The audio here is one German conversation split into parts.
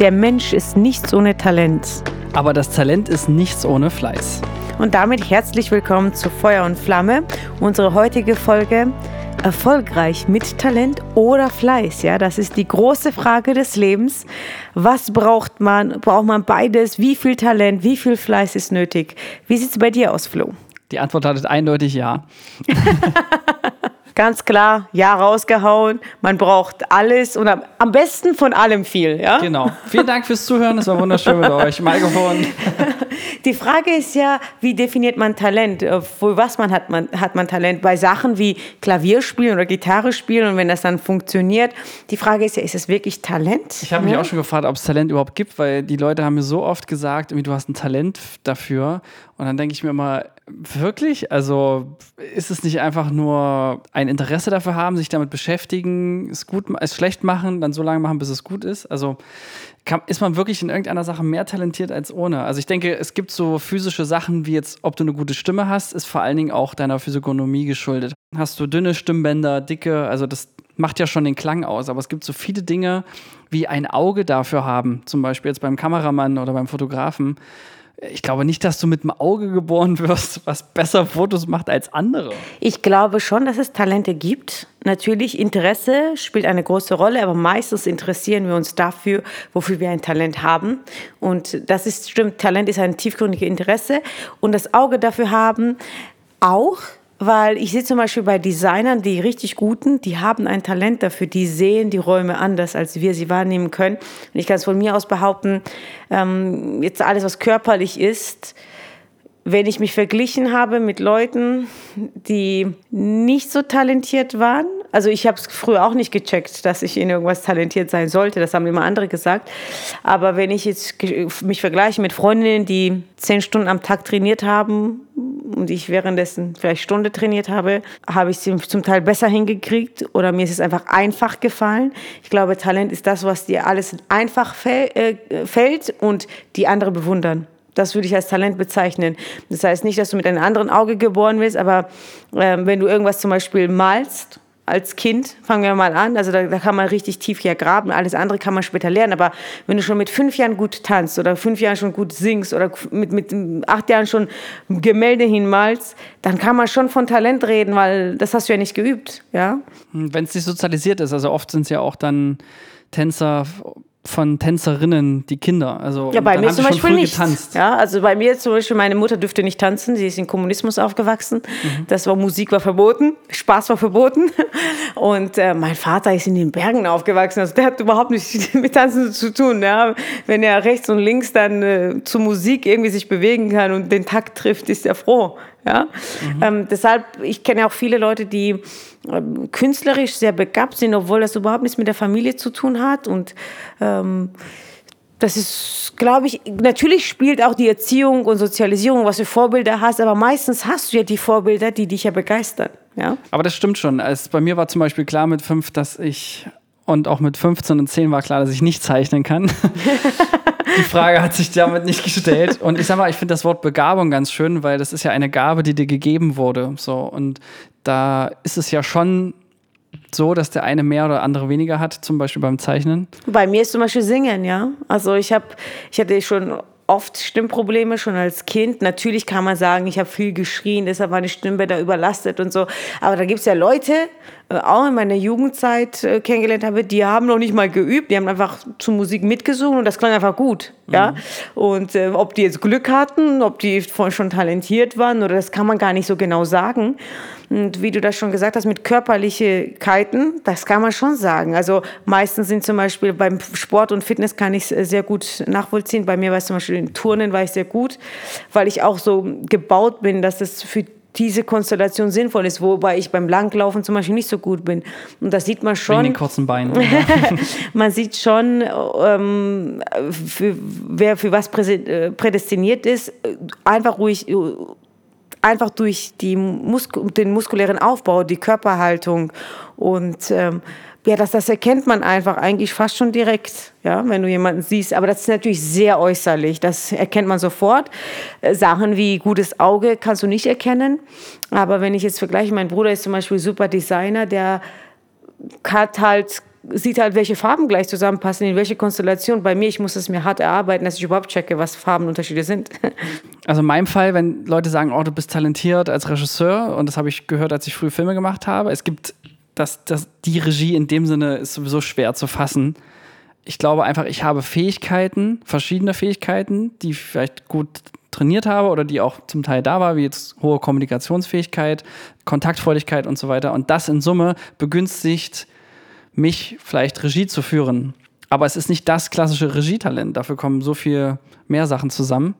Der Mensch ist nichts ohne Talent. Aber das Talent ist nichts ohne Fleiß. Und damit herzlich willkommen zu Feuer und Flamme. Unsere heutige Folge erfolgreich mit Talent oder Fleiß? Ja, das ist die große Frage des Lebens. Was braucht man? Braucht man beides? Wie viel Talent, wie viel Fleiß ist nötig? Wie sieht es bei dir aus, Flo? Die Antwort lautet eindeutig ja. Ganz klar, ja rausgehauen. Man braucht alles und am besten von allem viel. Ja? Genau. Vielen Dank fürs Zuhören. Es war wunderschön mit euch. Mikrofon. Die Frage ist ja, wie definiert man Talent? Äh, für was man hat, man hat man Talent? Bei Sachen wie Klavierspielen oder Gitarre spielen und wenn das dann funktioniert. Die Frage ist ja, ist es wirklich Talent? Ich habe mich ja? auch schon gefragt, ob es Talent überhaupt gibt, weil die Leute haben mir so oft gesagt, du hast ein Talent dafür. Und dann denke ich mir immer, wirklich? Also ist es nicht einfach nur ein Interesse dafür haben, sich damit beschäftigen, es gut, es schlecht machen, dann so lange machen, bis es gut ist? Also kann, ist man wirklich in irgendeiner Sache mehr talentiert als ohne? Also ich denke, es gibt so physische Sachen wie jetzt, ob du eine gute Stimme hast, ist vor allen Dingen auch deiner Physiognomie geschuldet. Hast du dünne Stimmbänder, dicke, also das macht ja schon den Klang aus, aber es gibt so viele Dinge, wie ein Auge dafür haben, zum Beispiel jetzt beim Kameramann oder beim Fotografen ich glaube nicht, dass du mit dem Auge geboren wirst, was besser Fotos macht als andere. Ich glaube schon, dass es Talente gibt. Natürlich, Interesse spielt eine große Rolle, aber meistens interessieren wir uns dafür, wofür wir ein Talent haben. Und das ist stimmt, Talent ist ein tiefgründiges Interesse. Und das Auge dafür haben auch weil ich sehe zum Beispiel bei Designern, die richtig guten, die haben ein Talent dafür, die sehen die Räume anders, als wir sie wahrnehmen können. Und ich kann es von mir aus behaupten, ähm, jetzt alles, was körperlich ist, wenn ich mich verglichen habe mit Leuten, die nicht so talentiert waren, also ich habe es früher auch nicht gecheckt, dass ich in irgendwas talentiert sein sollte. Das haben immer andere gesagt. Aber wenn ich jetzt mich vergleiche mit Freundinnen, die zehn Stunden am Tag trainiert haben und ich währenddessen vielleicht Stunde trainiert habe, habe ich sie zum Teil besser hingekriegt oder mir ist es einfach einfach gefallen. Ich glaube, Talent ist das, was dir alles einfach äh, fällt und die andere bewundern. Das würde ich als Talent bezeichnen. Das heißt nicht, dass du mit einem anderen Auge geboren bist, aber äh, wenn du irgendwas zum Beispiel malst, als Kind, fangen wir mal an, also da, da, kann man richtig tief hier graben, alles andere kann man später lernen, aber wenn du schon mit fünf Jahren gut tanzt oder fünf Jahren schon gut singst oder mit, mit acht Jahren schon Gemälde hinmalst, dann kann man schon von Talent reden, weil das hast du ja nicht geübt, ja. Wenn es nicht sozialisiert ist, also oft sind es ja auch dann Tänzer von Tänzerinnen die Kinder. Also ja, bei mir zum Beispiel nicht. Getanzt. Ja, also bei mir zum Beispiel, meine Mutter dürfte nicht tanzen, sie ist im Kommunismus aufgewachsen. Mhm. Das war Musik war verboten, Spaß war verboten. Und äh, mein Vater ist in den Bergen aufgewachsen, also der hat überhaupt nichts mit Tanzen zu tun. Ja. Wenn er rechts und links dann äh, zur Musik irgendwie sich bewegen kann und den Takt trifft, ist er froh. Ja? Mhm. Ähm, deshalb, ich kenne auch viele Leute, die äh, künstlerisch sehr begabt sind, obwohl das überhaupt nichts mit der Familie zu tun hat. Und ähm, das ist, glaube ich, natürlich spielt auch die Erziehung und Sozialisierung, was du Vorbilder hast, aber meistens hast du ja die Vorbilder, die dich ja begeistern. Ja? Aber das stimmt schon. Es, bei mir war zum Beispiel klar mit fünf, dass ich und auch mit 15 und 10 war klar, dass ich nicht zeichnen kann. die Frage hat sich damit nicht gestellt. Und ich sag mal, ich finde das Wort Begabung ganz schön, weil das ist ja eine Gabe, die dir gegeben wurde. So, und da ist es ja schon so, dass der eine mehr oder andere weniger hat, zum Beispiel beim Zeichnen? Bei mir ist zum Beispiel Singen, ja. Also ich habe, ich hatte schon oft Stimmprobleme schon als Kind. Natürlich kann man sagen, ich habe viel geschrien, deshalb war meine Stimme da überlastet und so. Aber da gibt es ja Leute, auch in meiner Jugendzeit äh, kennengelernt habe, die haben noch nicht mal geübt, die haben einfach zu Musik mitgesungen und das klang einfach gut. Mhm. Ja? Und äh, ob die jetzt Glück hatten, ob die schon talentiert waren oder das kann man gar nicht so genau sagen. Und wie du das schon gesagt hast, mit Körperlichkeiten, das kann man schon sagen. Also meistens sind zum Beispiel beim Sport und Fitness kann ich es sehr gut nachvollziehen. Bei mir war es zum Beispiel in Turnen war ich sehr gut, weil ich auch so gebaut bin, dass es für diese Konstellation sinnvoll ist, wobei ich beim Langlaufen zum Beispiel nicht so gut bin. Und das sieht man schon. Wegen den kurzen Beinen. man sieht schon, ähm, für, wer für was äh, prädestiniert ist, einfach ruhig einfach durch die Mus den muskulären Aufbau, die Körperhaltung und ähm, ja, das, das erkennt man einfach eigentlich fast schon direkt, ja, wenn du jemanden siehst. Aber das ist natürlich sehr äußerlich, das erkennt man sofort. Äh, Sachen wie gutes Auge kannst du nicht erkennen. Aber wenn ich jetzt vergleiche, mein Bruder ist zum Beispiel super Designer, der hat halt sieht halt, welche Farben gleich zusammenpassen, in welche Konstellation. Bei mir, ich muss es mir hart erarbeiten, dass ich überhaupt checke, was Farbenunterschiede sind. Also in meinem Fall, wenn Leute sagen, oh, du bist talentiert als Regisseur, und das habe ich gehört, als ich früh Filme gemacht habe, es gibt, das, das, die Regie in dem Sinne ist sowieso schwer zu fassen. Ich glaube einfach, ich habe Fähigkeiten, verschiedene Fähigkeiten, die ich vielleicht gut trainiert habe oder die auch zum Teil da war, wie jetzt hohe Kommunikationsfähigkeit, Kontaktfreudigkeit und so weiter. Und das in Summe begünstigt mich vielleicht Regie zu führen. Aber es ist nicht das klassische Regietalent. Dafür kommen so viel mehr Sachen zusammen.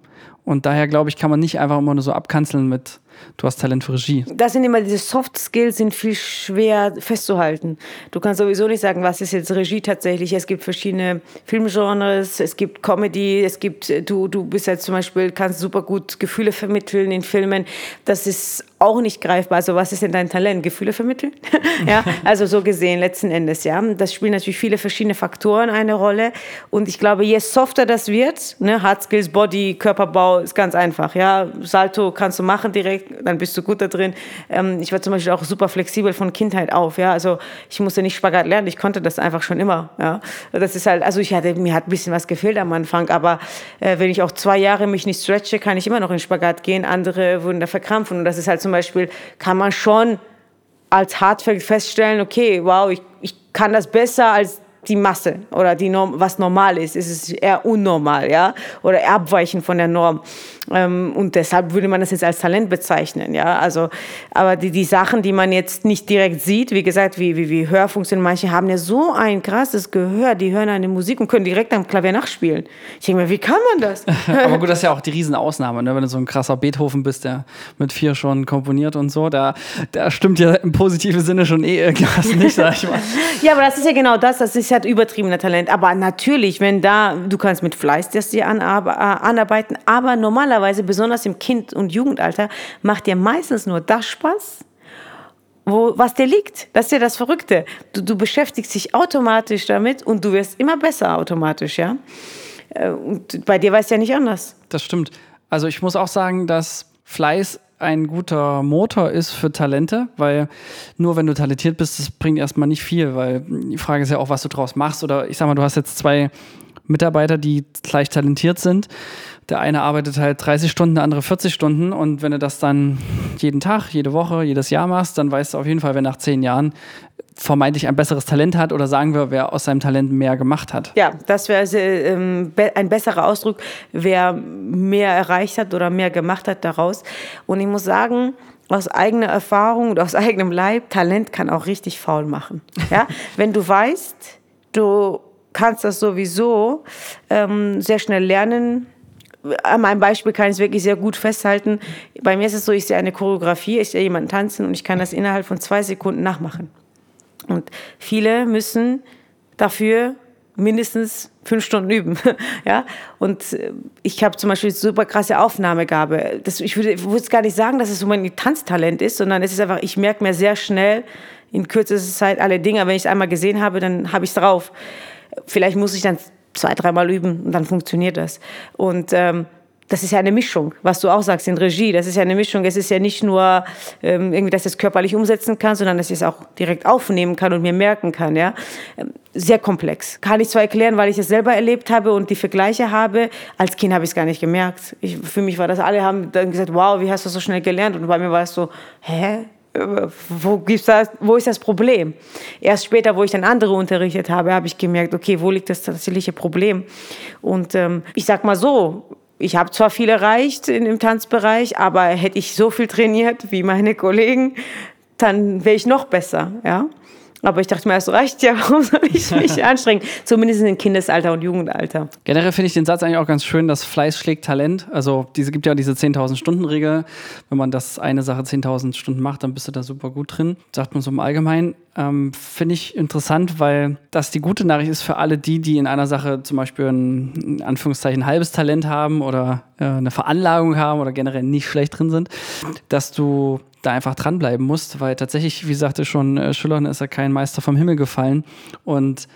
Und daher glaube ich, kann man nicht einfach immer nur so abkanzeln mit, du hast Talent für Regie. Das sind immer diese Soft Skills, sind viel schwer festzuhalten. Du kannst sowieso nicht sagen, was ist jetzt Regie tatsächlich. Es gibt verschiedene Filmgenres, es gibt Comedy, es gibt, du, du bist jetzt zum Beispiel, kannst super gut Gefühle vermitteln in Filmen. Das ist auch nicht greifbar. Also was ist denn dein Talent? Gefühle vermitteln? ja, also so gesehen letzten Endes, ja. Das spielen natürlich viele verschiedene Faktoren eine Rolle. Und ich glaube, je softer das wird, ne, Hard Skills, Body, Körperbau, ist ganz einfach, ja. Salto kannst du machen direkt, dann bist du gut da drin. Ähm, ich war zum Beispiel auch super flexibel von Kindheit auf, ja. Also ich musste nicht Spagat lernen, ich konnte das einfach schon immer, ja. Das ist halt, also ich hatte, mir hat ein bisschen was gefehlt am Anfang, aber äh, wenn ich auch zwei Jahre mich nicht stretche, kann ich immer noch in Spagat gehen. Andere wurden da verkrampfen und das ist halt zum Beispiel, kann man schon als Hardfact feststellen, okay, wow, ich, ich kann das besser als die Masse oder die Norm, was normal ist. Es ist eher unnormal, ja, oder abweichen von der Norm. Ähm, und deshalb würde man das jetzt als Talent bezeichnen, ja. Also, aber die, die Sachen, die man jetzt nicht direkt sieht, wie gesagt, wie, wie, wie Hörfunktionen, manche haben ja so ein krasses Gehör, die hören eine Musik und können direkt am Klavier nachspielen. Ich denke mir, wie kann man das? aber gut, das ist ja auch die Riesenausnahme, ne? wenn du so ein krasser Beethoven bist, der mit vier schon komponiert und so, da, da stimmt ja im positiven Sinne schon eh irgendwas nicht, sag ich mal. ja, aber das ist ja genau das, das ist halt übertriebener Talent. Aber natürlich, wenn da, du kannst mit Fleiß das dir anarbeiten, aber normalerweise normalerweise, besonders im Kind- und Jugendalter, macht dir meistens nur das Spaß, wo, was dir liegt. Das ist ja das Verrückte. Du, du beschäftigst dich automatisch damit und du wirst immer besser automatisch, ja. Äh, und bei dir war es ja nicht anders. Das stimmt. Also ich muss auch sagen, dass Fleiß ein guter Motor ist für Talente, weil nur wenn du talentiert bist, das bringt erstmal nicht viel, weil die Frage ist ja auch, was du draus machst. Oder ich sag mal, du hast jetzt zwei Mitarbeiter, die gleich talentiert sind der eine arbeitet halt 30 Stunden, der andere 40 Stunden. Und wenn du das dann jeden Tag, jede Woche, jedes Jahr machst, dann weißt du auf jeden Fall, wer nach zehn Jahren vermeintlich ein besseres Talent hat oder sagen wir, wer aus seinem Talent mehr gemacht hat. Ja, das wäre ähm, ein besserer Ausdruck, wer mehr erreicht hat oder mehr gemacht hat daraus. Und ich muss sagen, aus eigener Erfahrung und aus eigenem Leib, Talent kann auch richtig faul machen. Ja? Wenn du weißt, du kannst das sowieso ähm, sehr schnell lernen, an meinem Beispiel kann ich es wirklich sehr gut festhalten. Bei mir ist es so, ich sehe eine Choreografie, ich sehe jemanden tanzen und ich kann das innerhalb von zwei Sekunden nachmachen. Und viele müssen dafür mindestens fünf Stunden üben. ja? Und äh, ich habe zum Beispiel super krasse Aufnahmegabe. Das, ich würde, würde gar nicht sagen, dass es so mein Tanztalent ist, sondern es ist einfach, ich merke mir sehr schnell in kürzester Zeit alle Dinge. Wenn ich es einmal gesehen habe, dann habe ich es drauf. Vielleicht muss ich dann zwei, dreimal üben und dann funktioniert das. Und ähm, das ist ja eine Mischung, was du auch sagst in Regie. Das ist ja eine Mischung. Es ist ja nicht nur ähm, irgendwie, dass ich es körperlich umsetzen kann, sondern dass ich es auch direkt aufnehmen kann und mir merken kann. Ja, ähm, sehr komplex. Kann ich zwar erklären, weil ich es selber erlebt habe und die Vergleiche habe. Als Kind habe ich es gar nicht gemerkt. Ich, für mich war das. Alle haben dann gesagt, wow, wie hast du so schnell gelernt? Und bei mir war es so, hä? Wo, gibt's das, wo ist das Problem? Erst später, wo ich dann andere unterrichtet habe, habe ich gemerkt, okay, wo liegt das tatsächliche Problem? Und ähm, ich sag mal so, ich habe zwar viel erreicht in, im Tanzbereich, aber hätte ich so viel trainiert wie meine Kollegen, dann wäre ich noch besser, ja. Aber ich dachte mir, es reicht ja, warum soll ich mich anstrengen? Zumindest in Kindesalter und Jugendalter. Generell finde ich den Satz eigentlich auch ganz schön, dass Fleiß schlägt Talent. Also diese gibt ja diese 10.000 Stunden Regel. Wenn man das eine Sache 10.000 Stunden macht, dann bist du da super gut drin. Sagt man so im Allgemeinen. Ähm, finde ich interessant, weil das die gute Nachricht ist für alle die, die in einer Sache zum Beispiel ein, in Anführungszeichen, halbes Talent haben oder äh, eine Veranlagung haben oder generell nicht schlecht drin sind, dass du da einfach dranbleiben musst, weil tatsächlich, wie sagte schon äh, Schiller, ist ja kein Meister vom Himmel gefallen. Und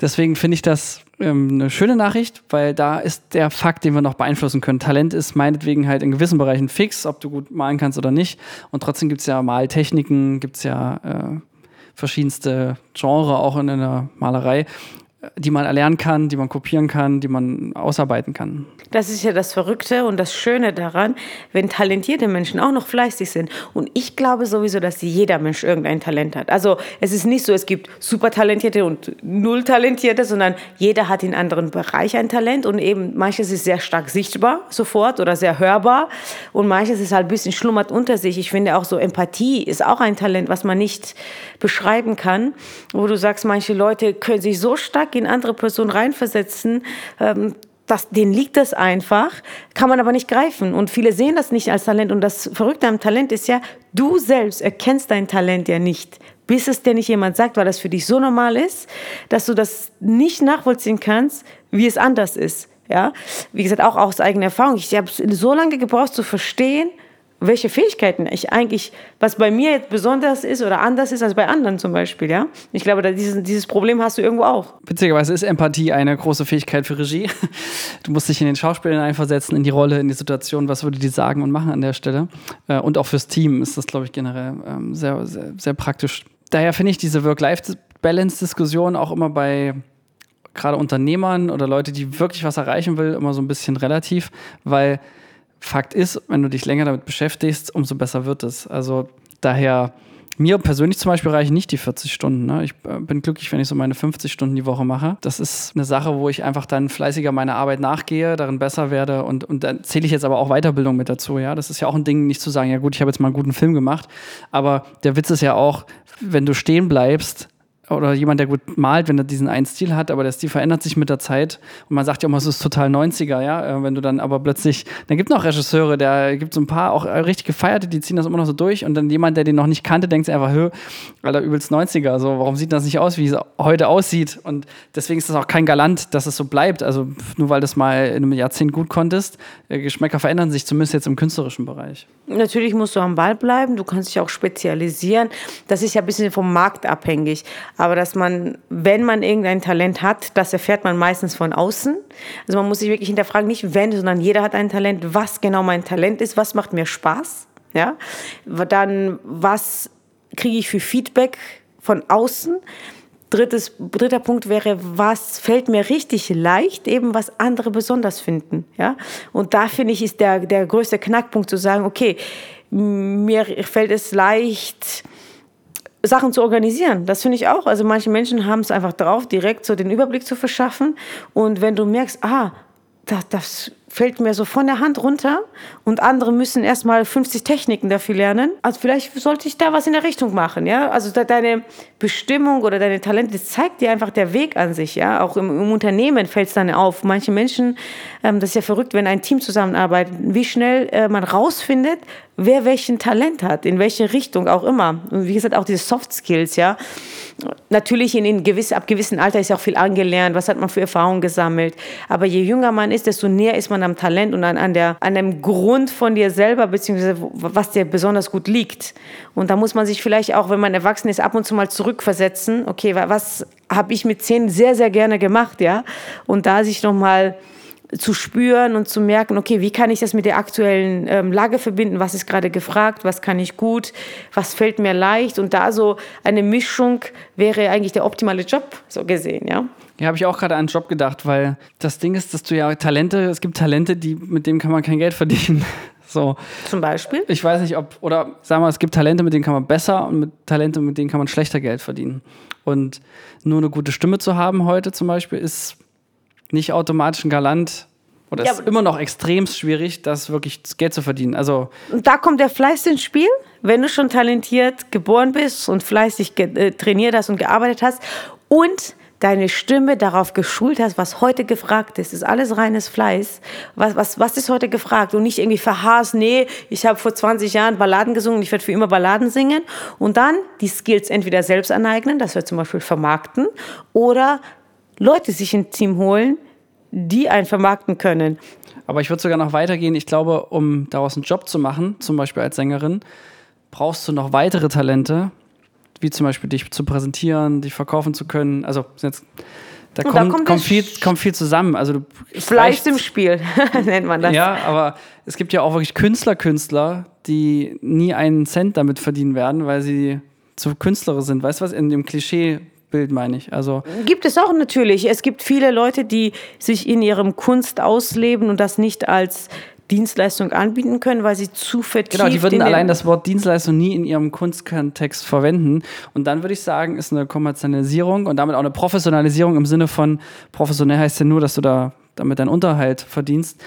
deswegen finde ich das ähm, eine schöne Nachricht, weil da ist der Fakt, den wir noch beeinflussen können. Talent ist meinetwegen halt in gewissen Bereichen fix, ob du gut malen kannst oder nicht. Und trotzdem gibt es ja Maltechniken, gibt es ja äh, verschiedenste Genre auch in der Malerei die man erlernen kann, die man kopieren kann, die man ausarbeiten kann. Das ist ja das Verrückte und das Schöne daran, wenn talentierte Menschen auch noch fleißig sind. Und ich glaube sowieso, dass jeder Mensch irgendein Talent hat. Also es ist nicht so, es gibt super talentierte und null talentierte, sondern jeder hat in anderen Bereichen ein Talent und eben manches ist sehr stark sichtbar sofort oder sehr hörbar und manches ist halt ein bisschen schlummert unter sich. Ich finde auch so Empathie ist auch ein Talent, was man nicht beschreiben kann, wo du sagst, manche Leute können sich so stark in andere Personen reinversetzen, ähm, das, denen liegt das einfach, kann man aber nicht greifen. Und viele sehen das nicht als Talent. Und das Verrückte am Talent ist ja, du selbst erkennst dein Talent ja nicht, bis es dir nicht jemand sagt, weil das für dich so normal ist, dass du das nicht nachvollziehen kannst, wie es anders ist. Ja, wie gesagt, auch aus eigener Erfahrung. Ich habe so lange gebraucht zu verstehen, welche Fähigkeiten ich eigentlich, was bei mir jetzt besonders ist oder anders ist als bei anderen zum Beispiel, ja. Ich glaube, dieses, dieses Problem hast du irgendwo auch. Witzigerweise ist Empathie eine große Fähigkeit für Regie. Du musst dich in den Schauspielern einversetzen, in die Rolle, in die Situation, was würde die sagen und machen an der Stelle. Äh, und auch fürs Team ist das, glaube ich, generell ähm, sehr, sehr, sehr praktisch. Daher finde ich diese Work-Life-Balance-Diskussion auch immer bei gerade Unternehmern oder Leute, die wirklich was erreichen will, immer so ein bisschen relativ, weil Fakt ist, wenn du dich länger damit beschäftigst, umso besser wird es. Also daher, mir persönlich zum Beispiel reichen nicht die 40 Stunden. Ne? Ich äh, bin glücklich, wenn ich so meine 50 Stunden die Woche mache. Das ist eine Sache, wo ich einfach dann fleißiger meiner Arbeit nachgehe, darin besser werde und, und dann zähle ich jetzt aber auch Weiterbildung mit dazu. Ja, das ist ja auch ein Ding, nicht zu sagen, ja gut, ich habe jetzt mal einen guten Film gemacht. Aber der Witz ist ja auch, wenn du stehen bleibst, oder jemand, der gut malt, wenn er diesen einen Stil hat, aber der Stil verändert sich mit der Zeit. Und man sagt ja immer, es ist total 90er, ja. Äh, wenn du dann aber plötzlich, dann gibt es noch Regisseure, der gibt so ein paar auch richtig gefeierte, die ziehen das immer noch so durch. Und dann jemand, der den noch nicht kannte, denkt sich einfach, hö, Alter, übelst 90er. Also warum sieht das nicht aus, wie es heute aussieht? Und deswegen ist das auch kein Galant, dass es so bleibt. Also nur weil das mal in einem Jahrzehnt gut konntest, äh, Geschmäcker verändern sich, zumindest jetzt im künstlerischen Bereich. Natürlich musst du am Ball bleiben, du kannst dich auch spezialisieren. Das ist ja ein bisschen vom Markt abhängig. Aber dass man, wenn man irgendein Talent hat, das erfährt man meistens von außen. Also man muss sich wirklich hinterfragen, nicht wenn, sondern jeder hat ein Talent, was genau mein Talent ist, was macht mir Spaß. Ja? Dann, was kriege ich für Feedback von außen? Drittes, dritter Punkt wäre, was fällt mir richtig leicht, eben was andere besonders finden. Ja? Und da finde ich, ist der, der größte Knackpunkt zu sagen, okay, mir fällt es leicht, Sachen zu organisieren. Das finde ich auch. Also manche Menschen haben es einfach drauf, direkt so den Überblick zu verschaffen. Und wenn du merkst, ah, das, das fällt mir so von der Hand runter und andere müssen erstmal 50 Techniken dafür lernen. Also vielleicht sollte ich da was in der Richtung machen, ja? Also deine Bestimmung oder deine Talente, das zeigt dir einfach der Weg an sich, ja? Auch im, im Unternehmen fällt es dann auf. Manche Menschen, ähm, das ist ja verrückt, wenn ein Team zusammenarbeitet, wie schnell äh, man rausfindet, wer welchen Talent hat, in welche Richtung auch immer. Und wie gesagt, auch diese Soft Skills, ja? Natürlich in, in gewiss, ab gewissem Alter ist ja auch viel angelernt, was hat man für Erfahrungen gesammelt. Aber je jünger man ist, desto näher ist man am Talent und an, an, der, an dem Grund von dir selber, beziehungsweise was dir besonders gut liegt. Und da muss man sich vielleicht auch, wenn man erwachsen ist, ab und zu mal zurückversetzen. Okay, was habe ich mit zehn sehr, sehr gerne gemacht, ja? Und da sich nochmal mal zu spüren und zu merken, okay, wie kann ich das mit der aktuellen ähm, Lage verbinden? Was ist gerade gefragt? Was kann ich gut? Was fällt mir leicht? Und da so eine Mischung wäre eigentlich der optimale Job, so gesehen, ja. Ja, habe ich auch gerade an einen Job gedacht, weil das Ding ist, dass du ja Talente, es gibt Talente, die, mit denen kann man kein Geld verdienen. So. Zum Beispiel? Ich weiß nicht, ob, oder sagen wir, es gibt Talente, mit denen kann man besser und mit Talente, mit denen kann man schlechter Geld verdienen. Und nur eine gute Stimme zu haben heute zum Beispiel ist nicht automatisch ein Galant oder ja, ist immer noch extrem schwierig, das wirklich Geld zu verdienen. Also und da kommt der Fleiß ins Spiel. Wenn du schon talentiert geboren bist und fleißig äh, trainiert hast und gearbeitet hast und deine Stimme darauf geschult hast, was heute gefragt ist. Das ist alles reines Fleiß. Was, was, was ist heute gefragt? Und nicht irgendwie verharrst, nee, ich habe vor 20 Jahren Balladen gesungen, ich werde für immer Balladen singen. Und dann die Skills entweder selbst aneignen, das wir zum Beispiel vermarkten, oder Leute sich ins Team holen, die einen vermarkten können. Aber ich würde sogar noch weitergehen. Ich glaube, um daraus einen Job zu machen, zum Beispiel als Sängerin, brauchst du noch weitere Talente, wie zum Beispiel dich zu präsentieren, dich verkaufen zu können. Also jetzt, da, kommt, da kommt, kommt, viel, kommt, viel, zusammen. Also du, Fleiß im Spiel nennt man das. Ja, aber es gibt ja auch wirklich Künstler, Künstler, die nie einen Cent damit verdienen werden, weil sie zu Künstler sind. Weißt du was? In dem Klischee Bild meine ich. Also gibt es auch natürlich. Es gibt viele Leute, die sich in ihrem Kunst ausleben und das nicht als Dienstleistung anbieten können, weil sie zu vertieft Genau, die würden allein das Wort Dienstleistung nie in ihrem Kunstkontext verwenden. Und dann würde ich sagen, ist eine Kommerzialisierung und damit auch eine Professionalisierung im Sinne von professionell heißt ja nur, dass du da damit deinen Unterhalt verdienst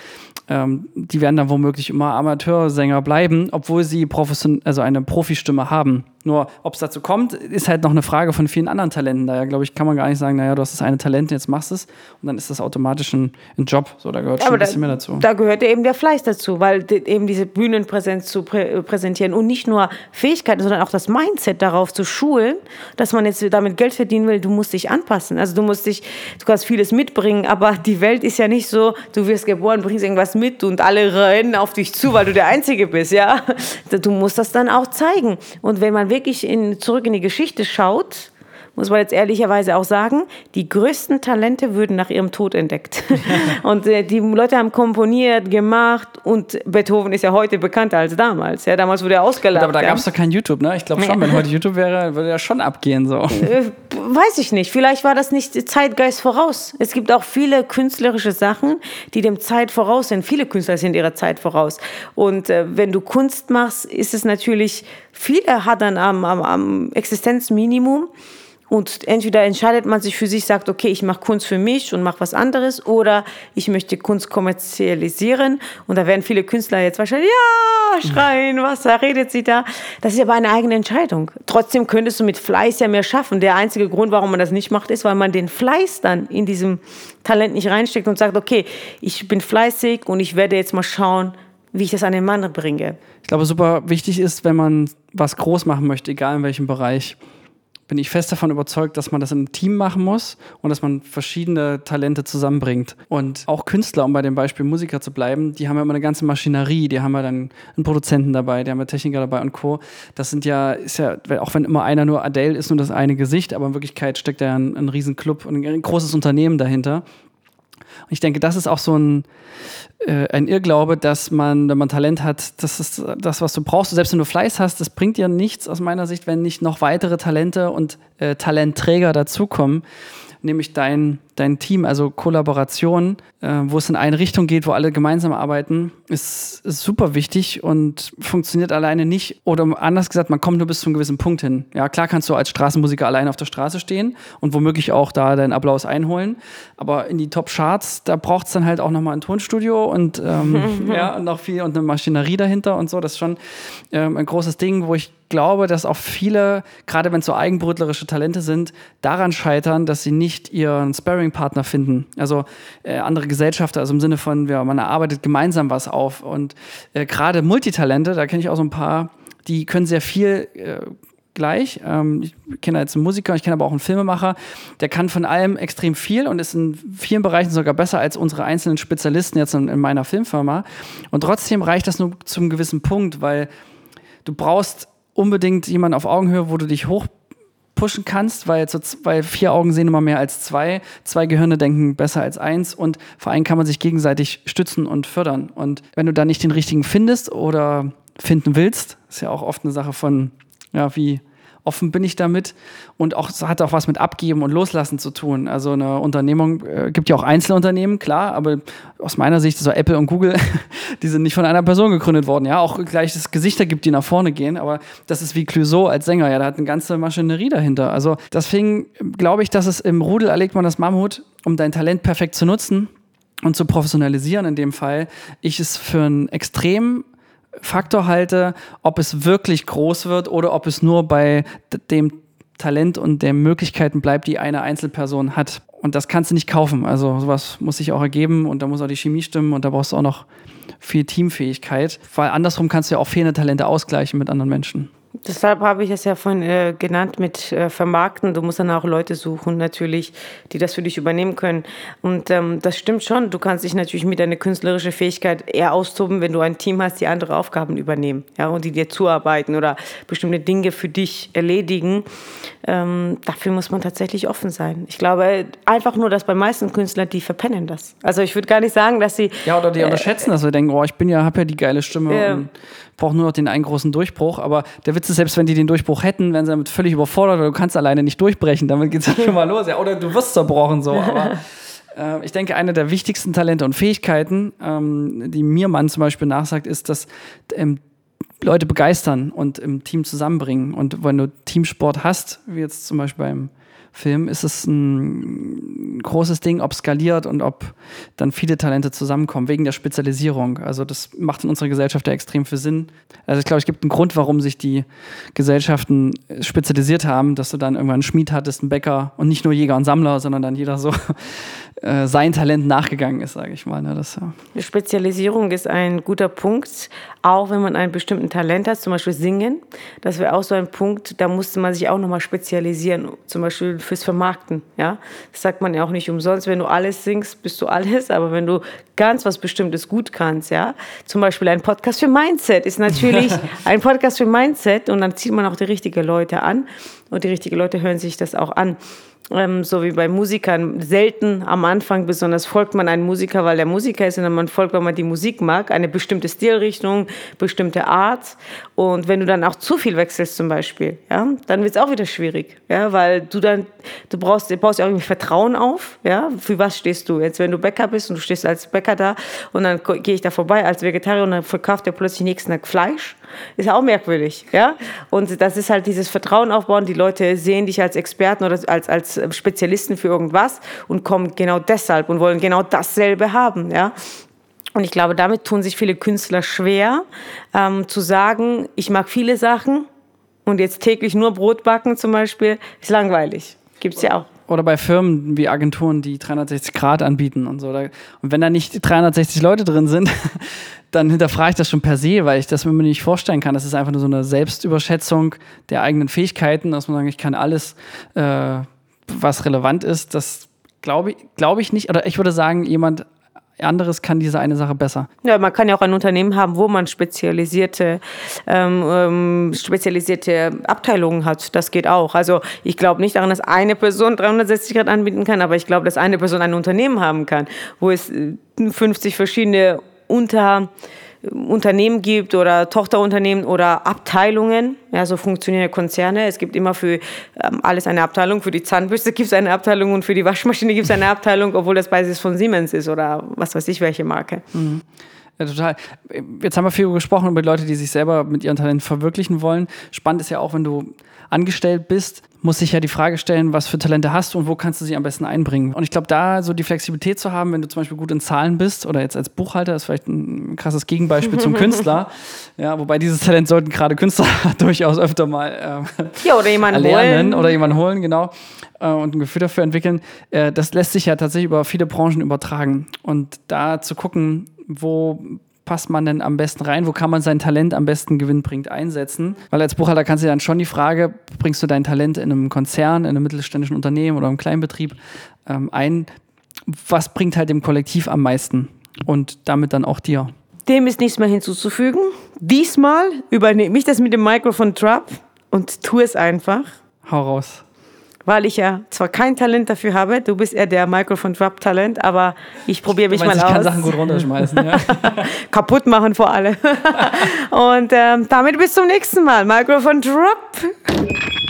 ähm, die werden dann womöglich immer Amateursänger bleiben, obwohl sie profession also eine Profistimme haben. Nur, ob es dazu kommt, ist halt noch eine Frage von vielen anderen Talenten. Daher, glaube ich, kann man gar nicht sagen, naja, du hast das eine Talent, jetzt machst du es und dann ist das automatisch ein, ein Job. So, da gehört schon ein bisschen da, mehr dazu. Da gehört eben der Fleiß dazu, weil eben diese Bühnenpräsenz zu prä präsentieren und nicht nur Fähigkeiten, sondern auch das Mindset darauf zu schulen, dass man jetzt damit Geld verdienen will, du musst dich anpassen. Also du musst dich, du kannst vieles mitbringen, aber die Welt ist ja nicht so, du wirst geboren, bringst irgendwas mit und alle rennen auf dich zu, weil du der Einzige bist, ja. Du musst das dann auch zeigen. Und wenn man wirklich in, zurück in die Geschichte schaut, muss man jetzt ehrlicherweise auch sagen, die größten Talente würden nach ihrem Tod entdeckt. und äh, die Leute haben komponiert, gemacht und Beethoven ist ja heute bekannter als damals. Ja, damals wurde er ausgelacht. Aber da gab es doch kein YouTube, ne? Ich glaube schon, wenn heute YouTube wäre, würde er schon abgehen so. Äh, weiß ich nicht. Vielleicht war das nicht Zeitgeist voraus. Es gibt auch viele künstlerische Sachen, die dem Zeit voraus sind. Viele Künstler sind ihrer Zeit voraus. Und äh, wenn du Kunst machst, ist es natürlich, viele hat dann am, am, am Existenzminimum. Und entweder entscheidet man sich für sich, sagt, okay, ich mache Kunst für mich und mache was anderes, oder ich möchte Kunst kommerzialisieren. Und da werden viele Künstler jetzt wahrscheinlich, ja, schreien, was da redet sie da? Das ist aber eine eigene Entscheidung. Trotzdem könntest du mit Fleiß ja mehr schaffen. Der einzige Grund, warum man das nicht macht, ist, weil man den Fleiß dann in diesem Talent nicht reinsteckt und sagt, okay, ich bin fleißig und ich werde jetzt mal schauen, wie ich das an den Mann bringe. Ich glaube, super wichtig ist, wenn man was groß machen möchte, egal in welchem Bereich, bin ich fest davon überzeugt, dass man das im Team machen muss und dass man verschiedene Talente zusammenbringt. Und auch Künstler, um bei dem Beispiel Musiker zu bleiben, die haben ja immer eine ganze Maschinerie, die haben ja dann einen Produzenten dabei, die haben ja Techniker dabei und Co. Das sind ja, ist ja, auch wenn immer einer nur Adele ist, nur das eine Gesicht, aber in Wirklichkeit steckt da ja ein, ein riesen Club und ein großes Unternehmen dahinter. Und ich denke, das ist auch so ein, äh, ein Irrglaube, dass man, wenn man Talent hat, das ist das, was du brauchst. Selbst wenn du Fleiß hast, das bringt dir nichts aus meiner Sicht, wenn nicht noch weitere Talente und äh, Talentträger dazukommen nämlich dein, dein Team, also Kollaboration, äh, wo es in eine Richtung geht, wo alle gemeinsam arbeiten, ist, ist, super wichtig und funktioniert alleine nicht. Oder anders gesagt, man kommt nur bis zu einem gewissen Punkt hin. Ja, klar kannst du als Straßenmusiker allein auf der Straße stehen und womöglich auch da deinen Applaus einholen. Aber in die Top-Charts, da braucht es dann halt auch nochmal ein Tonstudio und, ähm, ja, und noch viel und eine Maschinerie dahinter und so. Das ist schon ähm, ein großes Ding, wo ich glaube, dass auch viele, gerade wenn es so eigenbrötlerische Talente sind, daran scheitern, dass sie nicht ihren Sparring-Partner finden. Also äh, andere Gesellschafter, also im Sinne von, ja, man erarbeitet gemeinsam was auf. Und äh, gerade Multitalente, da kenne ich auch so ein paar, die können sehr viel äh, gleich. Ähm, ich kenne jetzt einen Musiker, ich kenne aber auch einen Filmemacher, der kann von allem extrem viel und ist in vielen Bereichen sogar besser als unsere einzelnen Spezialisten jetzt in, in meiner Filmfirma. Und trotzdem reicht das nur zum gewissen Punkt, weil du brauchst unbedingt jemanden auf Augenhöhe, wo du dich hochpushen kannst, weil, so, weil vier Augen sehen immer mehr als zwei, zwei Gehirne denken besser als eins und vor allem kann man sich gegenseitig stützen und fördern. Und wenn du da nicht den richtigen findest oder finden willst, ist ja auch oft eine Sache von, ja, wie offen bin ich damit und auch hat auch was mit Abgeben und Loslassen zu tun. Also eine Unternehmung äh, gibt ja auch Einzelunternehmen, klar, aber aus meiner Sicht so Apple und Google, die sind nicht von einer Person gegründet worden. Ja, auch gleich es Gesichter gibt, die nach vorne gehen, aber das ist wie Clouseau als Sänger, ja, da hat eine ganze Maschinerie dahinter. Also deswegen glaube ich, dass es im Rudel erlegt man das Mammut, um dein Talent perfekt zu nutzen und zu professionalisieren in dem Fall, ich es für ein extrem Faktor halte, ob es wirklich groß wird oder ob es nur bei dem Talent und den Möglichkeiten bleibt, die eine Einzelperson hat. Und das kannst du nicht kaufen. Also sowas muss sich auch ergeben und da muss auch die Chemie stimmen und da brauchst du auch noch viel Teamfähigkeit. Weil andersrum kannst du ja auch fehlende Talente ausgleichen mit anderen Menschen. Deshalb habe ich es ja vorhin äh, genannt mit äh, Vermarkten. Du musst dann auch Leute suchen, natürlich, die das für dich übernehmen können. Und ähm, das stimmt schon. Du kannst dich natürlich mit deiner künstlerischen Fähigkeit eher austoben, wenn du ein Team hast, die andere Aufgaben übernehmen ja, und die dir zuarbeiten oder bestimmte Dinge für dich erledigen. Ähm, dafür muss man tatsächlich offen sein. Ich glaube einfach nur, dass bei meisten Künstlern, die verpennen das. Also ich würde gar nicht sagen, dass sie... Ja, oder die äh, unterschätzen, dass sie denken, oh, ich bin ja, habe ja die geile Stimme äh, und brauche nur noch den einen großen Durchbruch. Aber der Witz ist, selbst wenn die den Durchbruch hätten, wären sie damit völlig überfordert oder du kannst alleine nicht durchbrechen. Damit geht es schon mal los. Ja, oder du wirst zerbrochen so. Aber äh, ich denke, eine der wichtigsten Talente und Fähigkeiten, ähm, die mir man zum Beispiel nachsagt, ist, dass ähm, Leute begeistern und im Team zusammenbringen. Und wenn du Teamsport hast, wie jetzt zum Beispiel beim Film ist es ein großes Ding, ob skaliert und ob dann viele Talente zusammenkommen, wegen der Spezialisierung. Also das macht in unserer Gesellschaft ja extrem viel Sinn. Also ich glaube, es gibt einen Grund, warum sich die Gesellschaften spezialisiert haben, dass du dann irgendwann einen Schmied hattest, einen Bäcker und nicht nur Jäger und Sammler, sondern dann jeder so äh, sein Talent nachgegangen ist, sage ich mal. Ne? Das, ja. Spezialisierung ist ein guter Punkt, auch wenn man einen bestimmten Talent hat, zum Beispiel Singen. Das wäre auch so ein Punkt, da musste man sich auch nochmal spezialisieren, zum Beispiel fürs Vermarkten. Ja? Das sagt man ja auch nicht umsonst, wenn du alles singst, bist du alles, aber wenn du ganz was Bestimmtes gut kannst, ja, zum Beispiel ein Podcast für Mindset ist natürlich ein Podcast für Mindset und dann zieht man auch die richtigen Leute an und die richtigen Leute hören sich das auch an ähm, so wie bei Musikern, selten am Anfang besonders folgt man einem Musiker, weil der Musiker ist, sondern man folgt, weil man die Musik mag, eine bestimmte Stilrichtung, bestimmte Art. Und wenn du dann auch zu viel wechselst zum Beispiel, ja, dann wird es auch wieder schwierig, ja, weil du dann, du brauchst, du baust ja irgendwie Vertrauen auf, ja, für was stehst du? Jetzt, wenn du Bäcker bist und du stehst als Bäcker da und dann gehe ich da vorbei als Vegetarier und dann verkauft er plötzlich nächsten Tag Fleisch, ist auch merkwürdig, ja. Und das ist halt dieses Vertrauen aufbauen. Die Leute sehen dich als Experten oder als, als Spezialisten für irgendwas und kommen genau deshalb und wollen genau dasselbe haben, ja. Und ich glaube, damit tun sich viele Künstler schwer, ähm, zu sagen, ich mag viele Sachen und jetzt täglich nur Brot backen zum Beispiel, ist langweilig. Gibt es ja auch oder bei Firmen wie Agenturen, die 360 Grad anbieten und so. Und wenn da nicht 360 Leute drin sind, dann hinterfrage ich das schon per se, weil ich das mir nicht vorstellen kann. Das ist einfach nur so eine Selbstüberschätzung der eigenen Fähigkeiten, dass man sagt, ich kann alles, äh, was relevant ist. Das glaube ich, glaub ich nicht. Oder ich würde sagen, jemand anderes kann diese eine Sache besser. Ja, man kann ja auch ein Unternehmen haben, wo man spezialisierte, ähm, ähm spezialisierte Abteilungen hat. Das geht auch. Also ich glaube nicht daran, dass eine Person 360 Grad anbieten kann, aber ich glaube, dass eine Person ein Unternehmen haben kann, wo es 50 verschiedene unter Unternehmen gibt oder Tochterunternehmen oder Abteilungen. Ja, so funktionieren Konzerne. Es gibt immer für ähm, alles eine Abteilung. Für die Zahnbürste gibt es eine Abteilung und für die Waschmaschine gibt es eine Abteilung, obwohl das beides von Siemens ist oder was weiß ich, welche Marke. Mhm. Ja, total. Jetzt haben wir viel gesprochen über Leute, die sich selber mit ihren Talenten verwirklichen wollen. Spannend ist ja auch, wenn du angestellt bist, muss sich ja die Frage stellen, was für Talente hast du und wo kannst du sie am besten einbringen. Und ich glaube, da so die Flexibilität zu haben, wenn du zum Beispiel gut in Zahlen bist oder jetzt als Buchhalter, ist vielleicht ein krasses Gegenbeispiel zum Künstler. Ja, wobei dieses Talent sollten gerade Künstler durchaus öfter mal äh, ja, oder jemanden lernen holen. oder jemanden holen, genau, äh, und ein Gefühl dafür entwickeln. Äh, das lässt sich ja tatsächlich über viele Branchen übertragen. Und da zu gucken, wo passt man denn am besten rein? Wo kann man sein Talent am besten gewinnbringend einsetzen? Weil als Buchhalter kannst du dann schon die Frage, bringst du dein Talent in einem Konzern, in einem mittelständischen Unternehmen oder einem Kleinbetrieb ähm, ein? Was bringt halt dem Kollektiv am meisten und damit dann auch dir? Dem ist nichts mehr hinzuzufügen. Diesmal übernehme ich das mit dem Mikrofon Trap und tue es einfach. Hau raus weil ich ja zwar kein Talent dafür habe, du bist eher der Microphone Drop Talent, aber ich probiere mich meinst, mal ich aus. kann Sachen gut runterschmeißen, ja. Kaputt machen vor allem. Und ähm, damit bis zum nächsten Mal. Microphone Drop.